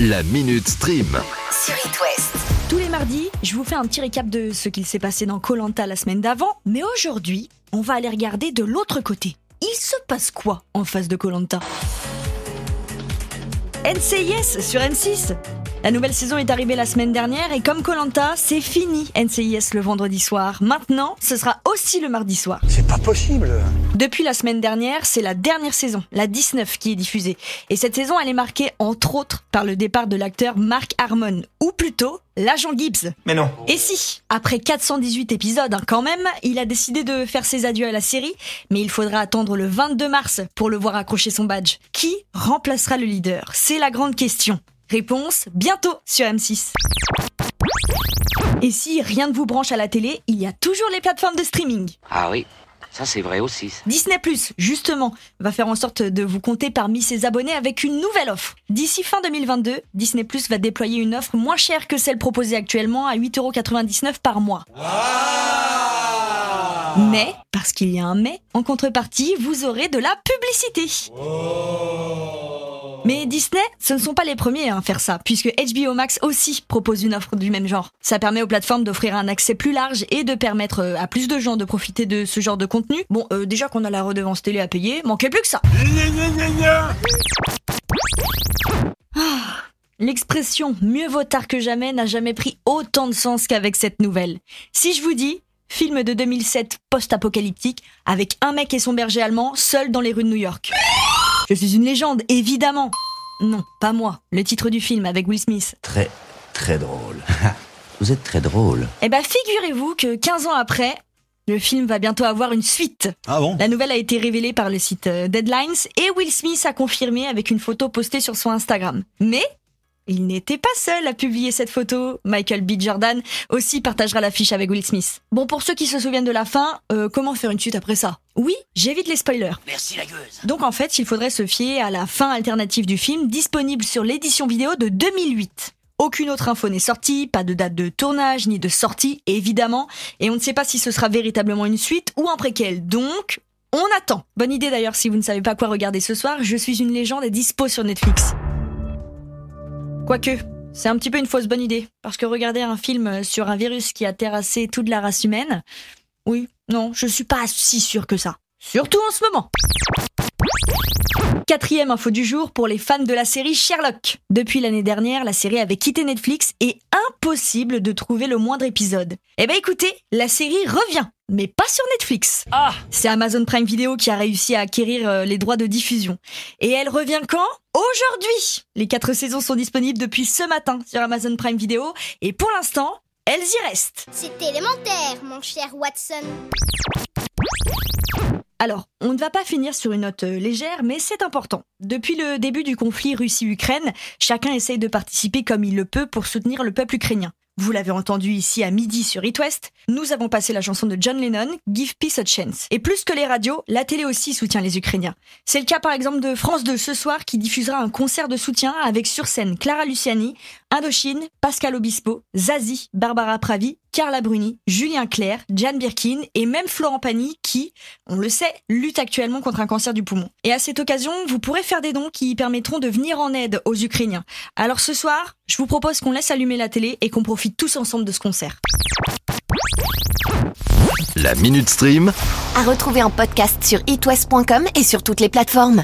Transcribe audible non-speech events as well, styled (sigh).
La Minute Stream. sur It West. Tous les mardis, je vous fais un petit récap de ce qu'il s'est passé dans Colanta la semaine d'avant, mais aujourd'hui, on va aller regarder de l'autre côté. Il se passe quoi en face de Colanta NCIS sur N6 la nouvelle saison est arrivée la semaine dernière et comme Colanta, c'est fini NCIS le vendredi soir. Maintenant, ce sera aussi le mardi soir. C'est pas possible. Depuis la semaine dernière, c'est la dernière saison, la 19, qui est diffusée. Et cette saison, elle est marquée entre autres par le départ de l'acteur Mark Harmon, ou plutôt l'agent Gibbs. Mais non. Et si, après 418 épisodes hein, quand même, il a décidé de faire ses adieux à la série, mais il faudra attendre le 22 mars pour le voir accrocher son badge. Qui remplacera le leader? C'est la grande question. Réponse bientôt sur M6. Et si rien ne vous branche à la télé, il y a toujours les plateformes de streaming. Ah oui, ça c'est vrai aussi. Disney +, justement, va faire en sorte de vous compter parmi ses abonnés avec une nouvelle offre. D'ici fin 2022, Disney Plus va déployer une offre moins chère que celle proposée actuellement à 8,99€ par mois. Mais, parce qu'il y a un mais, en contrepartie, vous aurez de la publicité. Mais Disney, ce ne sont pas les premiers à faire ça, puisque HBO Max aussi propose une offre du même genre. Ça permet aux plateformes d'offrir un accès plus large et de permettre euh, à plus de gens de profiter de ce genre de contenu. Bon, euh, déjà qu'on a la redevance télé à payer, manquait plus que ça. Ah, L'expression mieux vaut tard que jamais n'a jamais pris autant de sens qu'avec cette nouvelle. Si je vous dis film de 2007 post-apocalyptique avec un mec et son berger allemand seul dans les rues de New York. Je suis une légende, évidemment. Non, pas moi. Le titre du film avec Will Smith. Très, très drôle. (laughs) Vous êtes très drôle. Eh ben, figurez-vous que 15 ans après, le film va bientôt avoir une suite. Ah bon? La nouvelle a été révélée par le site euh, Deadlines et Will Smith a confirmé avec une photo postée sur son Instagram. Mais il n'était pas seul à publier cette photo. Michael B. Jordan aussi partagera l'affiche avec Will Smith. Bon, pour ceux qui se souviennent de la fin, euh, comment faire une suite après ça? Oui, j'évite les spoilers. Merci la gueuse. Donc en fait, il faudrait se fier à la fin alternative du film disponible sur l'édition vidéo de 2008. Aucune autre info n'est sortie, pas de date de tournage ni de sortie, évidemment, et on ne sait pas si ce sera véritablement une suite ou un préquel. Donc, on attend. Bonne idée d'ailleurs si vous ne savez pas quoi regarder ce soir, Je suis une légende est dispo sur Netflix. Quoique, c'est un petit peu une fausse bonne idée, parce que regarder un film sur un virus qui a terrassé toute la race humaine, oui, non, je suis pas si sûr que ça. Surtout en ce moment. Quatrième info du jour pour les fans de la série Sherlock. Depuis l'année dernière, la série avait quitté Netflix et impossible de trouver le moindre épisode. Eh ben écoutez, la série revient, mais pas sur Netflix. Ah C'est Amazon Prime Video qui a réussi à acquérir euh, les droits de diffusion. Et elle revient quand? Aujourd'hui Les quatre saisons sont disponibles depuis ce matin sur Amazon Prime Video et pour l'instant, elles y restent. C'est élémentaire, mon cher Watson. Alors, on ne va pas finir sur une note euh, légère, mais c'est important. Depuis le début du conflit Russie-Ukraine, chacun essaye de participer comme il le peut pour soutenir le peuple ukrainien. Vous l'avez entendu ici à midi sur It West, nous avons passé la chanson de John Lennon, Give Peace a Chance. Et plus que les radios, la télé aussi soutient les Ukrainiens. C'est le cas par exemple de France 2 ce soir qui diffusera un concert de soutien avec sur scène Clara Luciani, Indochine, Pascal Obispo, Zazie, Barbara Pravi, Carla Bruni, Julien Clerc, Jan Birkin et même Florent Pagny qui, on le sait, lutte actuellement contre un cancer du poumon. Et à cette occasion, vous pourrez faire des dons qui permettront de venir en aide aux Ukrainiens. Alors ce soir, je vous propose qu'on laisse allumer la télé et qu'on profite tous ensemble de ce concert. La Minute Stream. À retrouver en podcast sur itwest.com et sur toutes les plateformes.